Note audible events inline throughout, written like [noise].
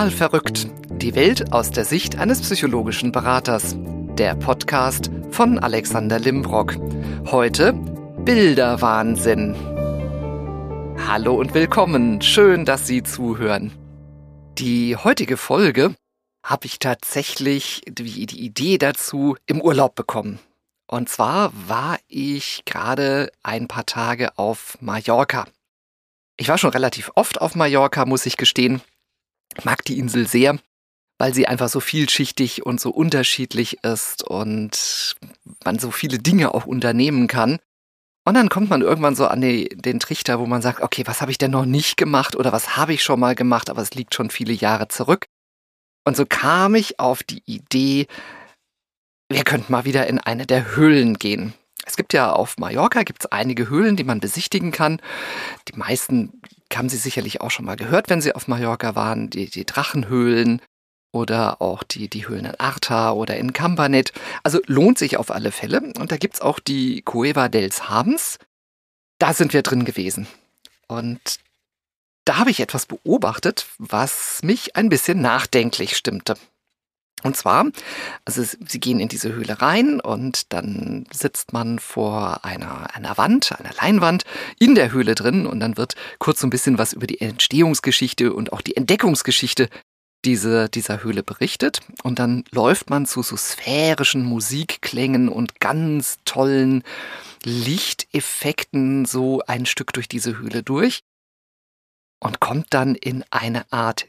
Total verrückt. Die Welt aus der Sicht eines psychologischen Beraters. Der Podcast von Alexander Limbrock. Heute Bilderwahnsinn. Hallo und willkommen. Schön, dass Sie zuhören. Die heutige Folge habe ich tatsächlich die, die Idee dazu im Urlaub bekommen. Und zwar war ich gerade ein paar Tage auf Mallorca. Ich war schon relativ oft auf Mallorca, muss ich gestehen. Mag die Insel sehr, weil sie einfach so vielschichtig und so unterschiedlich ist und man so viele Dinge auch unternehmen kann. Und dann kommt man irgendwann so an die, den Trichter, wo man sagt, okay, was habe ich denn noch nicht gemacht oder was habe ich schon mal gemacht, aber es liegt schon viele Jahre zurück. Und so kam ich auf die Idee, wir könnten mal wieder in eine der Höhlen gehen. Es gibt ja auf Mallorca gibt's einige Höhlen, die man besichtigen kann. Die meisten haben Sie sicherlich auch schon mal gehört, wenn Sie auf Mallorca waren. Die, die Drachenhöhlen oder auch die, die Höhlen in Arta oder in Campanet. Also lohnt sich auf alle Fälle. Und da gibt's auch die Cueva dels Habens. Da sind wir drin gewesen. Und da habe ich etwas beobachtet, was mich ein bisschen nachdenklich stimmte. Und zwar, also sie gehen in diese Höhle rein und dann sitzt man vor einer, einer Wand, einer Leinwand in der Höhle drin und dann wird kurz so ein bisschen was über die Entstehungsgeschichte und auch die Entdeckungsgeschichte diese, dieser Höhle berichtet. Und dann läuft man zu so sphärischen Musikklängen und ganz tollen Lichteffekten so ein Stück durch diese Höhle durch und kommt dann in eine Art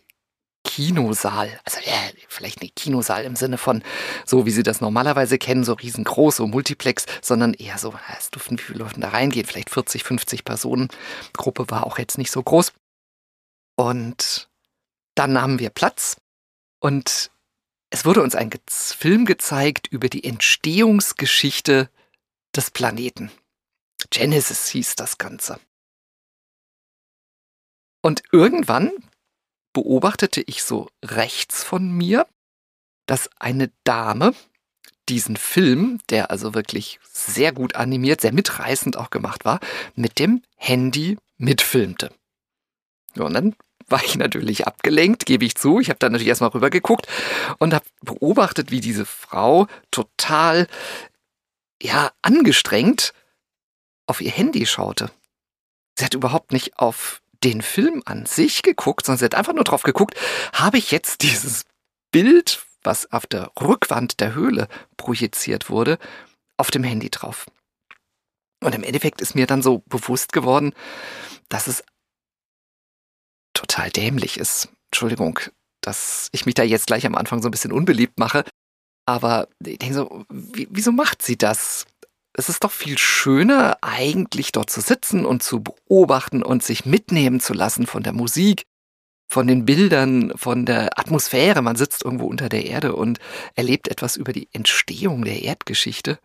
Kinosaal. Also ja, vielleicht nicht Kinosaal im Sinne von so, wie Sie das normalerweise kennen, so riesengroß, so Multiplex, sondern eher so, es durften, wie viele Leute da reingehen, vielleicht 40, 50 Personen. Gruppe war auch jetzt nicht so groß. Und dann nahmen wir Platz und es wurde uns ein Film gezeigt über die Entstehungsgeschichte des Planeten. Genesis hieß das Ganze. Und irgendwann beobachtete ich so rechts von mir, dass eine Dame diesen Film, der also wirklich sehr gut animiert, sehr mitreißend auch gemacht war, mit dem Handy mitfilmte. und dann war ich natürlich abgelenkt, gebe ich zu. Ich habe dann natürlich erstmal rübergeguckt und habe beobachtet, wie diese Frau total, ja, angestrengt auf ihr Handy schaute. Sie hat überhaupt nicht auf den Film an sich geguckt, sondern sie hat einfach nur drauf geguckt, habe ich jetzt dieses Bild, was auf der Rückwand der Höhle projiziert wurde, auf dem Handy drauf. Und im Endeffekt ist mir dann so bewusst geworden, dass es total dämlich ist. Entschuldigung, dass ich mich da jetzt gleich am Anfang so ein bisschen unbeliebt mache. Aber ich denke so, wieso macht sie das? Es ist doch viel schöner, eigentlich dort zu sitzen und zu beobachten und sich mitnehmen zu lassen von der Musik, von den Bildern, von der Atmosphäre. Man sitzt irgendwo unter der Erde und erlebt etwas über die Entstehung der Erdgeschichte.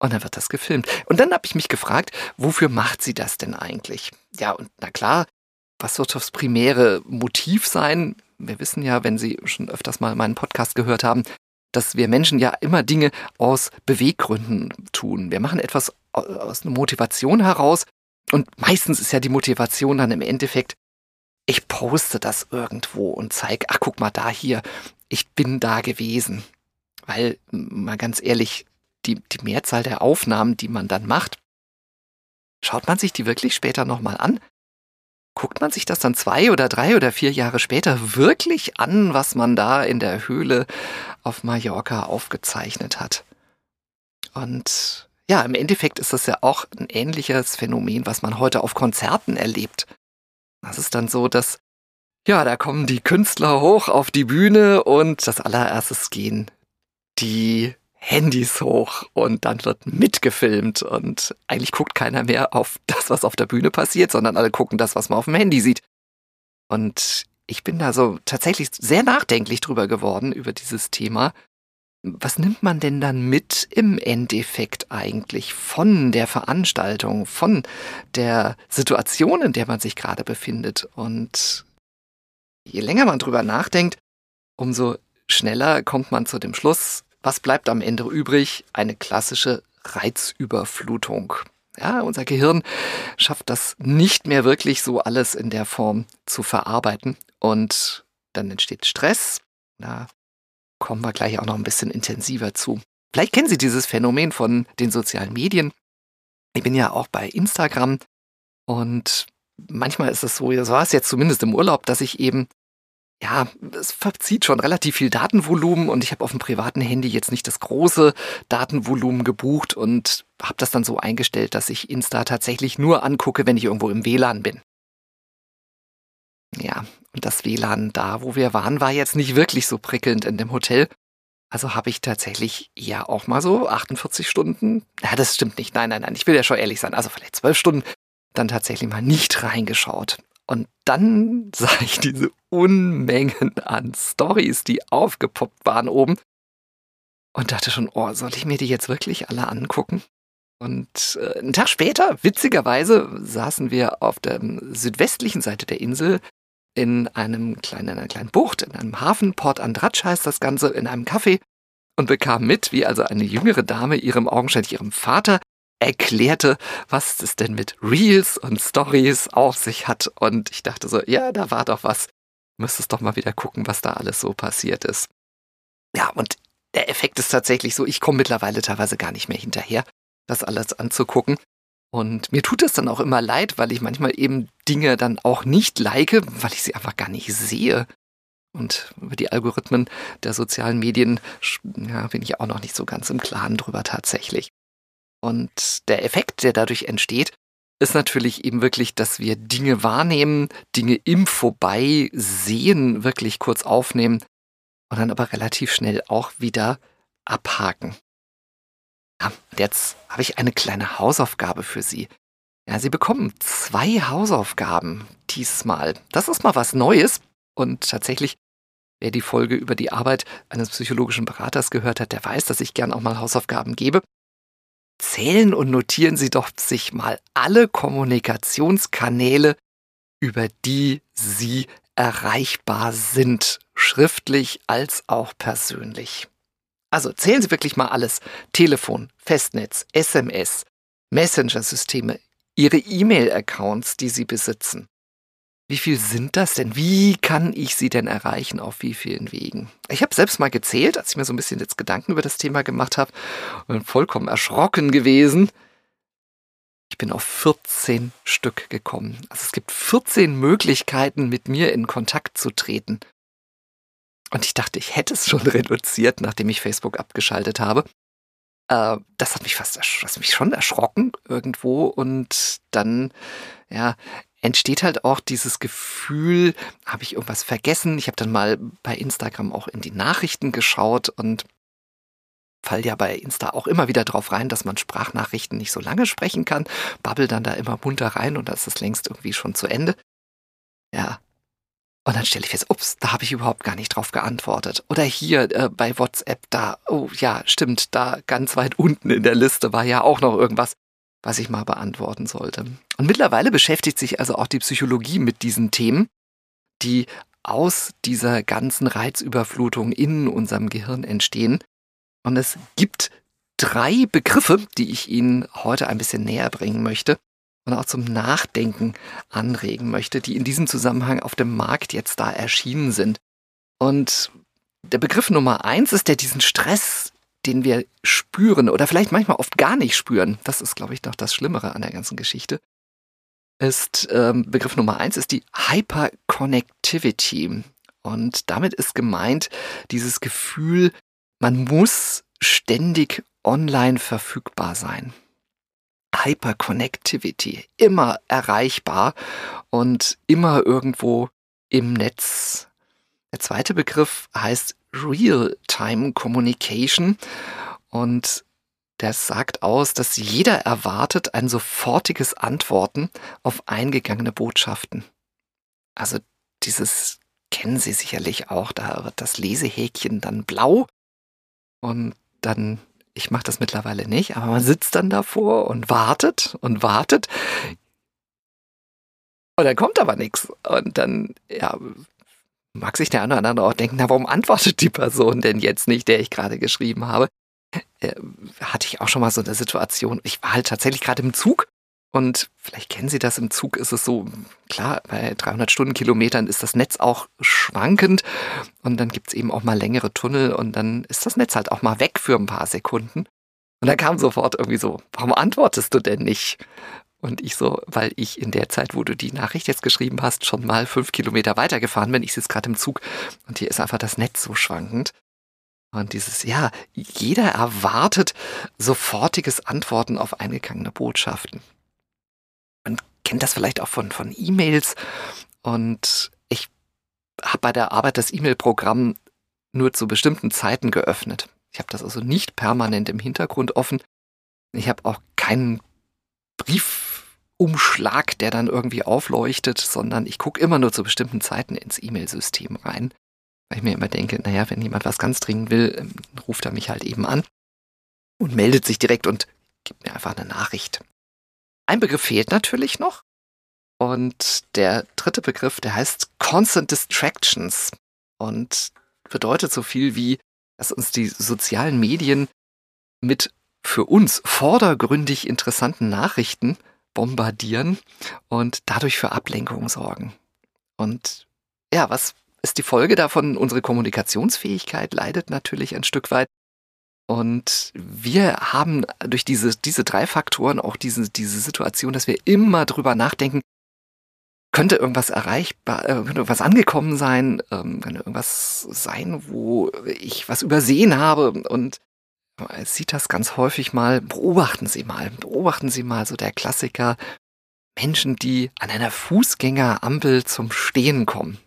Und dann wird das gefilmt. Und dann habe ich mich gefragt, wofür macht sie das denn eigentlich? Ja, und na klar, was wird das primäre Motiv sein? Wir wissen ja, wenn Sie schon öfters mal meinen Podcast gehört haben, dass wir Menschen ja immer Dinge aus Beweggründen tun. Wir machen etwas aus einer Motivation heraus und meistens ist ja die Motivation dann im Endeffekt, ich poste das irgendwo und zeige, ach guck mal da hier, ich bin da gewesen. Weil, mal ganz ehrlich, die, die Mehrzahl der Aufnahmen, die man dann macht, schaut man sich die wirklich später nochmal an? Guckt man sich das dann zwei oder drei oder vier Jahre später wirklich an, was man da in der Höhle auf Mallorca aufgezeichnet hat. Und ja, im Endeffekt ist das ja auch ein ähnliches Phänomen, was man heute auf Konzerten erlebt. Das ist dann so, dass, ja, da kommen die Künstler hoch auf die Bühne und das allererstes gehen die Handys hoch und dann wird mitgefilmt und eigentlich guckt keiner mehr auf das, was auf der Bühne passiert, sondern alle gucken das, was man auf dem Handy sieht. Und ich bin da so tatsächlich sehr nachdenklich drüber geworden, über dieses Thema. Was nimmt man denn dann mit im Endeffekt eigentlich von der Veranstaltung, von der Situation, in der man sich gerade befindet? Und je länger man drüber nachdenkt, umso schneller kommt man zu dem Schluss, was bleibt am Ende übrig? Eine klassische Reizüberflutung. Ja, unser Gehirn schafft das nicht mehr wirklich so alles in der Form zu verarbeiten. Und dann entsteht Stress. Da kommen wir gleich auch noch ein bisschen intensiver zu. Vielleicht kennen Sie dieses Phänomen von den sozialen Medien. Ich bin ja auch bei Instagram und manchmal ist es so, so war es jetzt zumindest im Urlaub, dass ich eben ja, es verzieht schon relativ viel Datenvolumen und ich habe auf dem privaten Handy jetzt nicht das große Datenvolumen gebucht und habe das dann so eingestellt, dass ich Insta tatsächlich nur angucke, wenn ich irgendwo im WLAN bin. Ja, und das WLAN da, wo wir waren, war jetzt nicht wirklich so prickelnd in dem Hotel. Also habe ich tatsächlich ja auch mal so 48 Stunden. Ja, das stimmt nicht. Nein, nein, nein. Ich will ja schon ehrlich sein. Also vielleicht zwölf Stunden dann tatsächlich mal nicht reingeschaut. Und dann [laughs] sah ich diese Unmengen an Stories, die aufgepoppt waren oben. Und dachte schon, oh, soll ich mir die jetzt wirklich alle angucken? Und äh, einen Tag später, witzigerweise, saßen wir auf der südwestlichen Seite der Insel in einem kleinen, einer kleinen Bucht, in einem Hafen, Port Andratsch heißt das Ganze, in einem Café und bekamen mit, wie also eine jüngere Dame ihrem augenscheinlich ihrem Vater erklärte, was es denn mit Reels und Stories auf sich hat. Und ich dachte so, ja, da war doch was. Müsstest doch mal wieder gucken, was da alles so passiert ist. Ja, und der Effekt ist tatsächlich so, ich komme mittlerweile teilweise gar nicht mehr hinterher, das alles anzugucken. Und mir tut es dann auch immer leid, weil ich manchmal eben Dinge dann auch nicht like, weil ich sie einfach gar nicht sehe. Und über die Algorithmen der sozialen Medien ja, bin ich auch noch nicht so ganz im Klaren drüber tatsächlich. Und der Effekt, der dadurch entsteht, ist natürlich eben wirklich, dass wir Dinge wahrnehmen, Dinge im Vorbeisehen wirklich kurz aufnehmen und dann aber relativ schnell auch wieder abhaken. Ja, und jetzt habe ich eine kleine Hausaufgabe für Sie. Ja, Sie bekommen zwei Hausaufgaben diesmal. Das ist mal was Neues und tatsächlich Wer die Folge über die Arbeit eines psychologischen Beraters gehört hat, der weiß, dass ich gern auch mal Hausaufgaben gebe. Zählen und notieren Sie doch sich mal alle Kommunikationskanäle, über die Sie erreichbar sind, schriftlich als auch persönlich. Also zählen Sie wirklich mal alles. Telefon, Festnetz, SMS, Messenger-Systeme, Ihre E-Mail-Accounts, die Sie besitzen. Wie viel sind das denn? Wie kann ich sie denn erreichen? Auf wie vielen Wegen? Ich habe selbst mal gezählt, als ich mir so ein bisschen jetzt Gedanken über das Thema gemacht habe und bin vollkommen erschrocken gewesen. Ich bin auf 14 Stück gekommen. Also es gibt 14 Möglichkeiten, mit mir in Kontakt zu treten. Und ich dachte, ich hätte es schon reduziert, nachdem ich Facebook abgeschaltet habe. Äh, das hat mich fast das hat mich schon erschrocken irgendwo. Und dann, ja, entsteht halt auch dieses Gefühl, habe ich irgendwas vergessen? Ich habe dann mal bei Instagram auch in die Nachrichten geschaut und fall ja bei Insta auch immer wieder drauf rein, dass man Sprachnachrichten nicht so lange sprechen kann, babbel dann da immer munter rein und da ist längst irgendwie schon zu Ende. Ja. Und dann stelle ich fest, ups, da habe ich überhaupt gar nicht drauf geantwortet. Oder hier äh, bei WhatsApp, da, oh ja, stimmt, da ganz weit unten in der Liste war ja auch noch irgendwas was ich mal beantworten sollte. Und mittlerweile beschäftigt sich also auch die Psychologie mit diesen Themen, die aus dieser ganzen Reizüberflutung in unserem Gehirn entstehen. Und es gibt drei Begriffe, die ich Ihnen heute ein bisschen näher bringen möchte und auch zum Nachdenken anregen möchte, die in diesem Zusammenhang auf dem Markt jetzt da erschienen sind. Und der Begriff Nummer eins ist, der diesen Stress den wir spüren oder vielleicht manchmal oft gar nicht spüren, das ist, glaube ich, noch das Schlimmere an der ganzen Geschichte, ist ähm, Begriff Nummer eins ist die Hyperconnectivity. Und damit ist gemeint dieses Gefühl, man muss ständig online verfügbar sein. Hyperconnectivity, immer erreichbar und immer irgendwo im Netz. Der zweite Begriff heißt Real-Time Communication und das sagt aus, dass jeder erwartet ein sofortiges Antworten auf eingegangene Botschaften. Also dieses kennen Sie sicherlich auch, da wird das Lesehäkchen dann blau und dann, ich mache das mittlerweile nicht, aber man sitzt dann davor und wartet und wartet und dann kommt aber nichts und dann, ja, mag sich der eine oder andere auch denken, na, warum antwortet die Person denn jetzt nicht, der ich gerade geschrieben habe? Äh, hatte ich auch schon mal so eine Situation. Ich war halt tatsächlich gerade im Zug Und vielleicht kennen Sie das im Zug, ist es so, klar, bei 300 Stundenkilometern ist das Netz auch schwankend und dann gibt es eben auch mal längere Tunnel und dann ist das Netz halt auch mal weg für ein paar Sekunden. Und dann kam sofort irgendwie so, warum antwortest du denn nicht? Und ich so, weil ich in der Zeit, wo du die Nachricht jetzt geschrieben hast, schon mal fünf Kilometer weitergefahren bin. Ich sitze gerade im Zug und hier ist einfach das Netz so schwankend. Und dieses, ja, jeder erwartet sofortiges Antworten auf eingegangene Botschaften. Man kennt das vielleicht auch von, von E-Mails. Und ich habe bei der Arbeit das E-Mail-Programm nur zu bestimmten Zeiten geöffnet. Ich habe das also nicht permanent im Hintergrund offen. Ich habe auch keinen Briefumschlag, der dann irgendwie aufleuchtet, sondern ich gucke immer nur zu bestimmten Zeiten ins E-Mail-System rein. Weil ich mir immer denke, naja, wenn jemand was ganz dringend will, ähm, ruft er mich halt eben an und meldet sich direkt und gibt mir einfach eine Nachricht. Ein Begriff fehlt natürlich noch. Und der dritte Begriff, der heißt Constant Distractions und bedeutet so viel wie, dass uns die sozialen Medien mit für uns vordergründig interessanten Nachrichten bombardieren und dadurch für Ablenkung sorgen. Und ja, was ist die Folge davon? Unsere Kommunikationsfähigkeit leidet natürlich ein Stück weit. Und wir haben durch diese, diese drei Faktoren auch diese, diese Situation, dass wir immer drüber nachdenken, könnte irgendwas erreichbar, äh, könnte irgendwas angekommen sein, ähm, könnte irgendwas sein, wo ich was übersehen habe und sieht das ganz häufig mal, beobachten Sie mal, beobachten Sie mal so der Klassiker, Menschen, die an einer Fußgängerampel zum Stehen kommen.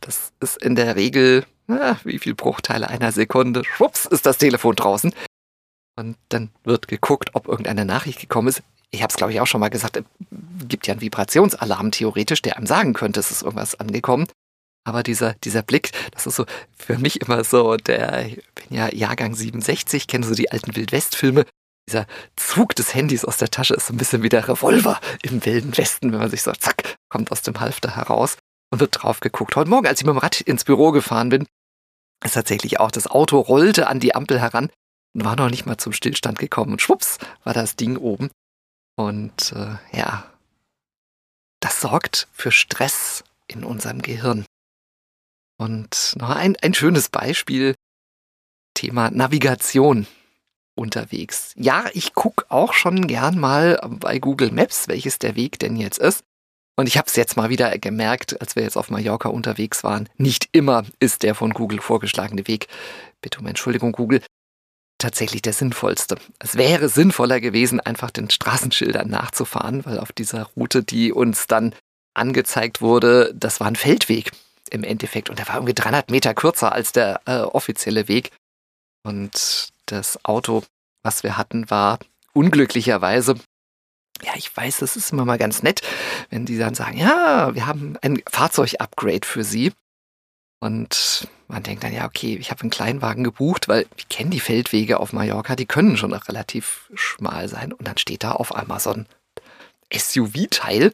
Das ist in der Regel, na, wie viel Bruchteile einer Sekunde, schwupps, ist das Telefon draußen. Und dann wird geguckt, ob irgendeine Nachricht gekommen ist. Ich habe es, glaube ich, auch schon mal gesagt, es gibt ja einen Vibrationsalarm theoretisch, der einem sagen könnte, es ist irgendwas angekommen. Aber dieser, dieser Blick, das ist so für mich immer so, der, ich bin ja Jahrgang 67, kenne so die alten Wildwest-Filme. Dieser Zug des Handys aus der Tasche ist so ein bisschen wie der Revolver im Wilden Westen, wenn man sich so, zack, kommt aus dem Halfter heraus und wird drauf geguckt. Heute Morgen, als ich mit dem Rad ins Büro gefahren bin, ist tatsächlich auch das Auto rollte an die Ampel heran und war noch nicht mal zum Stillstand gekommen. Und schwupps war das Ding oben. Und äh, ja, das sorgt für Stress in unserem Gehirn. Und noch ein, ein schönes Beispiel, Thema Navigation unterwegs. Ja, ich gucke auch schon gern mal bei Google Maps, welches der Weg denn jetzt ist. Und ich habe es jetzt mal wieder gemerkt, als wir jetzt auf Mallorca unterwegs waren. Nicht immer ist der von Google vorgeschlagene Weg, bitte um Entschuldigung Google, tatsächlich der sinnvollste. Es wäre sinnvoller gewesen, einfach den Straßenschildern nachzufahren, weil auf dieser Route, die uns dann angezeigt wurde, das war ein Feldweg im Endeffekt. Und der war irgendwie 300 Meter kürzer als der äh, offizielle Weg. Und das Auto, was wir hatten, war unglücklicherweise ja, ich weiß, das ist immer mal ganz nett, wenn die dann sagen, ja, wir haben ein Fahrzeug-Upgrade für Sie. Und man denkt dann, ja, okay, ich habe einen Kleinwagen gebucht, weil ich kenne die Feldwege auf Mallorca, die können schon relativ schmal sein. Und dann steht da auf einmal so ein SUV-Teil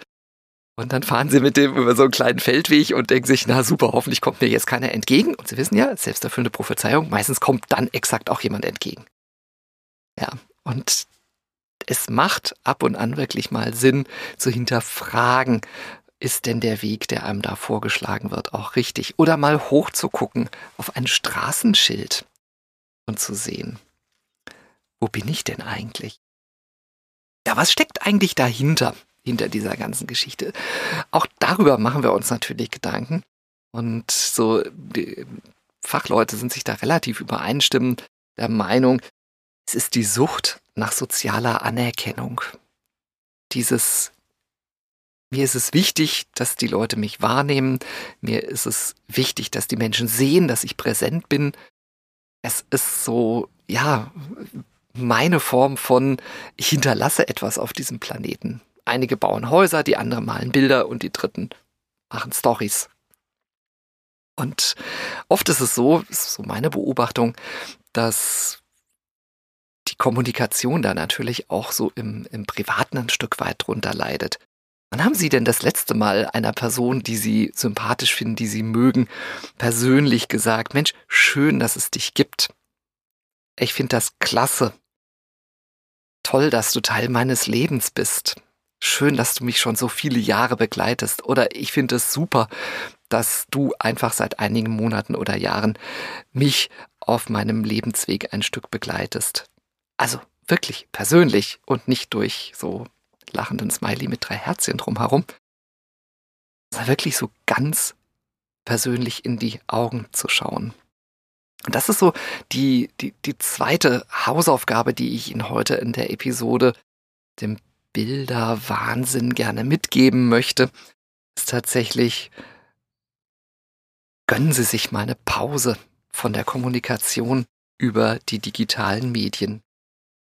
und dann fahren sie mit dem über so einen kleinen Feldweg und denken sich, na super, hoffentlich kommt mir jetzt keiner entgegen. Und sie wissen ja, selbsterfüllende Prophezeiung, meistens kommt dann exakt auch jemand entgegen. Ja, und es macht ab und an wirklich mal Sinn zu hinterfragen, ist denn der Weg, der einem da vorgeschlagen wird, auch richtig? Oder mal hochzugucken auf ein Straßenschild und zu sehen, wo bin ich denn eigentlich? Ja, was steckt eigentlich dahinter? Hinter dieser ganzen Geschichte. Auch darüber machen wir uns natürlich Gedanken. Und so, Fachleute sind sich da relativ übereinstimmend der Meinung, es ist die Sucht nach sozialer Anerkennung. Dieses, mir ist es wichtig, dass die Leute mich wahrnehmen. Mir ist es wichtig, dass die Menschen sehen, dass ich präsent bin. Es ist so, ja, meine Form von, ich hinterlasse etwas auf diesem Planeten. Einige bauen Häuser, die anderen malen Bilder und die dritten machen Stories. Und oft ist es so, ist so meine Beobachtung, dass die Kommunikation da natürlich auch so im, im Privaten ein Stück weit drunter leidet. Wann haben Sie denn das letzte Mal einer Person, die Sie sympathisch finden, die Sie mögen, persönlich gesagt, Mensch, schön, dass es dich gibt. Ich finde das klasse, Toll, dass du Teil meines Lebens bist. Schön, dass du mich schon so viele Jahre begleitest. Oder ich finde es super, dass du einfach seit einigen Monaten oder Jahren mich auf meinem Lebensweg ein Stück begleitest. Also wirklich persönlich und nicht durch so lachenden Smiley mit drei Herzchen drumherum, sondern wirklich so ganz persönlich in die Augen zu schauen. Und das ist so die, die, die zweite Hausaufgabe, die ich Ihnen heute in der Episode dem Bilderwahnsinn gerne mitgeben möchte, ist tatsächlich, gönnen Sie sich mal eine Pause von der Kommunikation über die digitalen Medien.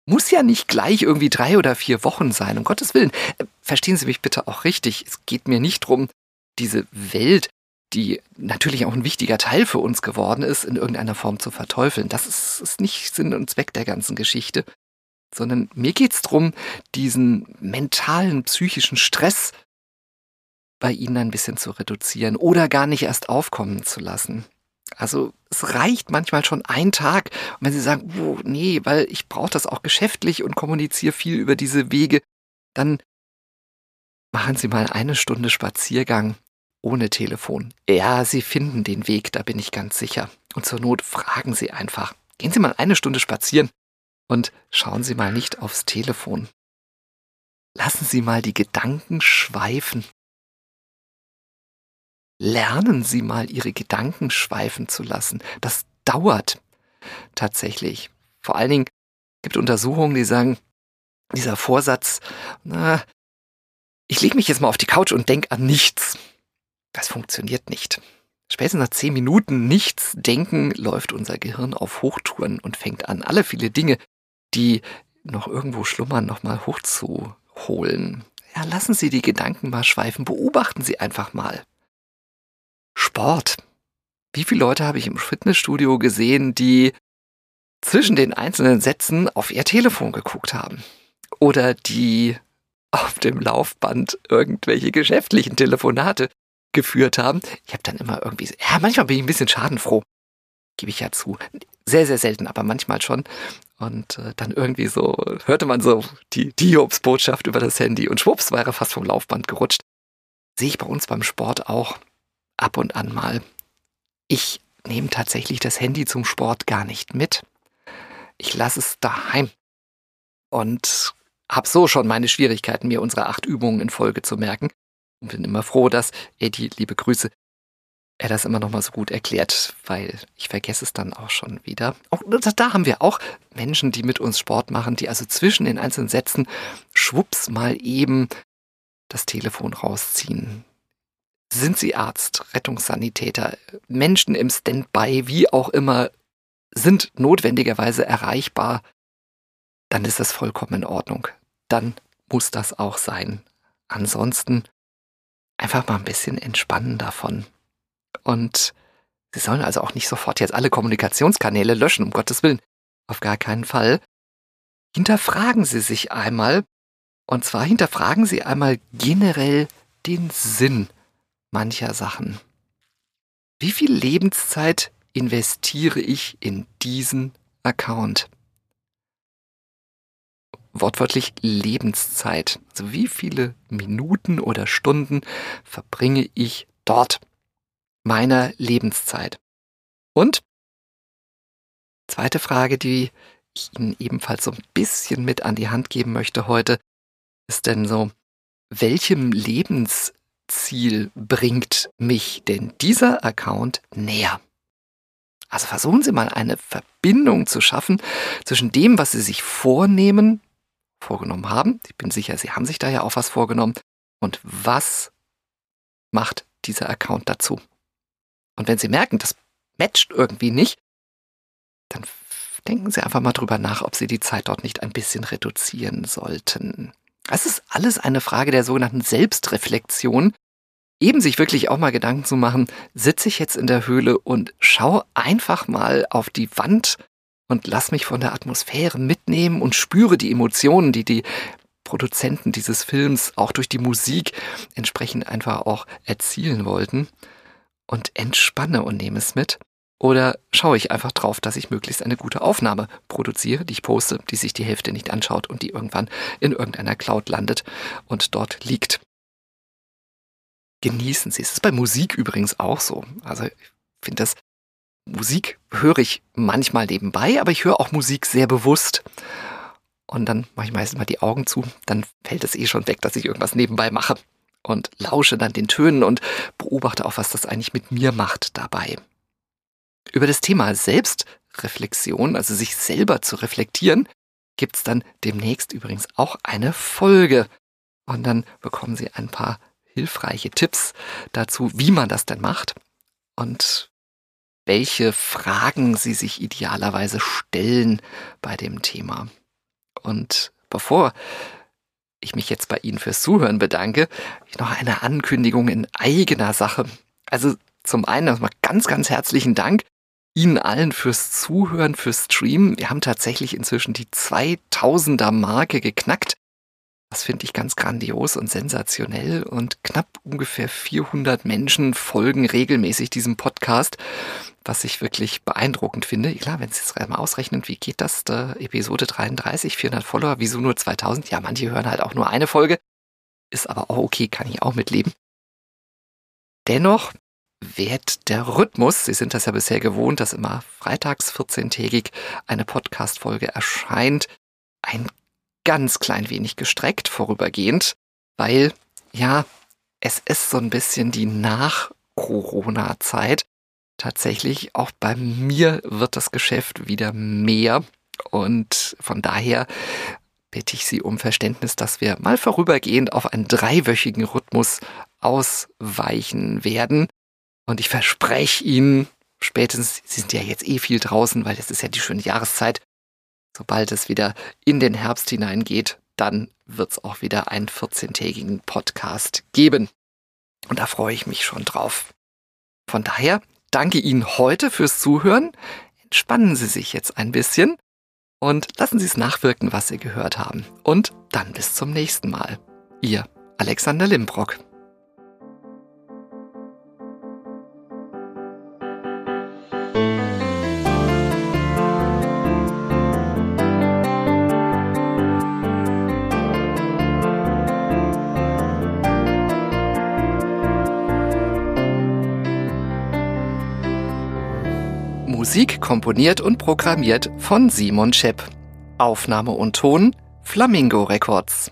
Muss ja nicht gleich irgendwie drei oder vier Wochen sein, um Gottes Willen. Äh, verstehen Sie mich bitte auch richtig. Es geht mir nicht darum, diese Welt, die natürlich auch ein wichtiger Teil für uns geworden ist, in irgendeiner Form zu verteufeln. Das ist, ist nicht Sinn und Zweck der ganzen Geschichte. Sondern mir geht es darum, diesen mentalen, psychischen Stress bei Ihnen ein bisschen zu reduzieren oder gar nicht erst aufkommen zu lassen. Also es reicht manchmal schon ein Tag. Und wenn Sie sagen, oh, nee, weil ich brauche das auch geschäftlich und kommuniziere viel über diese Wege, dann machen Sie mal eine Stunde Spaziergang ohne Telefon. Ja, Sie finden den Weg, da bin ich ganz sicher. Und zur Not fragen Sie einfach. Gehen Sie mal eine Stunde spazieren und schauen Sie mal nicht aufs Telefon. Lassen Sie mal die Gedanken schweifen lernen Sie mal, Ihre Gedanken schweifen zu lassen. Das dauert tatsächlich. Vor allen Dingen gibt Untersuchungen, die sagen, dieser Vorsatz, na, ich lege mich jetzt mal auf die Couch und denke an nichts. Das funktioniert nicht. Spätestens nach zehn Minuten nichts denken läuft unser Gehirn auf Hochtouren und fängt an, alle viele Dinge, die noch irgendwo schlummern, nochmal hochzuholen. Ja, lassen Sie die Gedanken mal schweifen, beobachten Sie einfach mal. Sport. Wie viele Leute habe ich im Fitnessstudio gesehen, die zwischen den einzelnen Sätzen auf ihr Telefon geguckt haben? Oder die auf dem Laufband irgendwelche geschäftlichen Telefonate geführt haben. Ich habe dann immer irgendwie, ja, manchmal bin ich ein bisschen schadenfroh, gebe ich ja zu. Sehr, sehr selten, aber manchmal schon. Und äh, dann irgendwie so, hörte man so die, die Jobs-Botschaft über das Handy und schwupps war er fast vom Laufband gerutscht. Sehe ich bei uns beim Sport auch ab und an mal. Ich nehme tatsächlich das Handy zum Sport gar nicht mit. Ich lasse es daheim und habe so schon meine Schwierigkeiten, mir unsere acht Übungen in Folge zu merken. Und bin immer froh, dass Eddie, liebe Grüße, er das immer noch mal so gut erklärt, weil ich vergesse es dann auch schon wieder. Auch da haben wir auch Menschen, die mit uns Sport machen, die also zwischen den einzelnen Sätzen schwupps mal eben das Telefon rausziehen. Sind Sie Arzt, Rettungssanitäter, Menschen im Standby, wie auch immer, sind notwendigerweise erreichbar, dann ist das vollkommen in Ordnung. Dann muss das auch sein. Ansonsten einfach mal ein bisschen entspannen davon. Und Sie sollen also auch nicht sofort jetzt alle Kommunikationskanäle löschen, um Gottes Willen. Auf gar keinen Fall. Hinterfragen Sie sich einmal, und zwar hinterfragen Sie einmal generell den Sinn mancher Sachen. Wie viel Lebenszeit investiere ich in diesen Account? Wortwörtlich Lebenszeit. Also wie viele Minuten oder Stunden verbringe ich dort meiner Lebenszeit? Und zweite Frage, die ich Ihnen ebenfalls so ein bisschen mit an die Hand geben möchte heute, ist denn so, welchem Lebens Ziel bringt mich denn dieser Account näher? Also versuchen Sie mal eine Verbindung zu schaffen zwischen dem, was Sie sich vornehmen, vorgenommen haben. Ich bin sicher, Sie haben sich da ja auch was vorgenommen. Und was macht dieser Account dazu? Und wenn Sie merken, das matcht irgendwie nicht, dann denken Sie einfach mal drüber nach, ob Sie die Zeit dort nicht ein bisschen reduzieren sollten. Es ist alles eine Frage der sogenannten Selbstreflexion. Eben sich wirklich auch mal Gedanken zu machen, sitze ich jetzt in der Höhle und schau einfach mal auf die Wand und lass mich von der Atmosphäre mitnehmen und spüre die Emotionen, die die Produzenten dieses Films auch durch die Musik entsprechend einfach auch erzielen wollten und entspanne und nehme es mit. Oder schaue ich einfach drauf, dass ich möglichst eine gute Aufnahme produziere, die ich poste, die sich die Hälfte nicht anschaut und die irgendwann in irgendeiner Cloud landet und dort liegt. Genießen Sie es. Das ist bei Musik übrigens auch so. Also ich finde das, Musik höre ich manchmal nebenbei, aber ich höre auch Musik sehr bewusst. Und dann mache ich meistens mal die Augen zu, dann fällt es eh schon weg, dass ich irgendwas nebenbei mache und lausche dann den Tönen und beobachte auch, was das eigentlich mit mir macht dabei. Über das Thema Selbstreflexion, also sich selber zu reflektieren, gibt es dann demnächst übrigens auch eine Folge. Und dann bekommen Sie ein paar hilfreiche Tipps dazu, wie man das denn macht und welche Fragen Sie sich idealerweise stellen bei dem Thema. Und bevor ich mich jetzt bei Ihnen fürs Zuhören bedanke, noch eine Ankündigung in eigener Sache. Also zum einen erstmal ganz, ganz herzlichen Dank Ihnen allen fürs Zuhören, fürs Streamen. Wir haben tatsächlich inzwischen die 2000er Marke geknackt. Das finde ich ganz grandios und sensationell und knapp ungefähr 400 Menschen folgen regelmäßig diesem Podcast, was ich wirklich beeindruckend finde. Klar, wenn Sie es mal ausrechnen, wie geht das? Da Episode 33, 400 Follower, wieso nur 2000? Ja, manche hören halt auch nur eine Folge. Ist aber auch okay, kann ich auch mitleben. Dennoch wird der Rhythmus, Sie sind das ja bisher gewohnt, dass immer freitags 14-tägig eine Podcast-Folge erscheint, ein ganz klein wenig gestreckt vorübergehend, weil ja, es ist so ein bisschen die Nach-Corona-Zeit. Tatsächlich, auch bei mir wird das Geschäft wieder mehr und von daher bitte ich Sie um Verständnis, dass wir mal vorübergehend auf einen dreiwöchigen Rhythmus ausweichen werden. Und ich verspreche Ihnen, spätestens, Sie sind ja jetzt eh viel draußen, weil es ist ja die schöne Jahreszeit, Sobald es wieder in den Herbst hineingeht, dann wird es auch wieder einen 14-tägigen Podcast geben. Und da freue ich mich schon drauf. Von daher danke Ihnen heute fürs Zuhören. Entspannen Sie sich jetzt ein bisschen und lassen Sie es nachwirken, was Sie gehört haben. Und dann bis zum nächsten Mal. Ihr Alexander Limbrock. Komponiert und programmiert von Simon Schepp. Aufnahme und Ton Flamingo Records.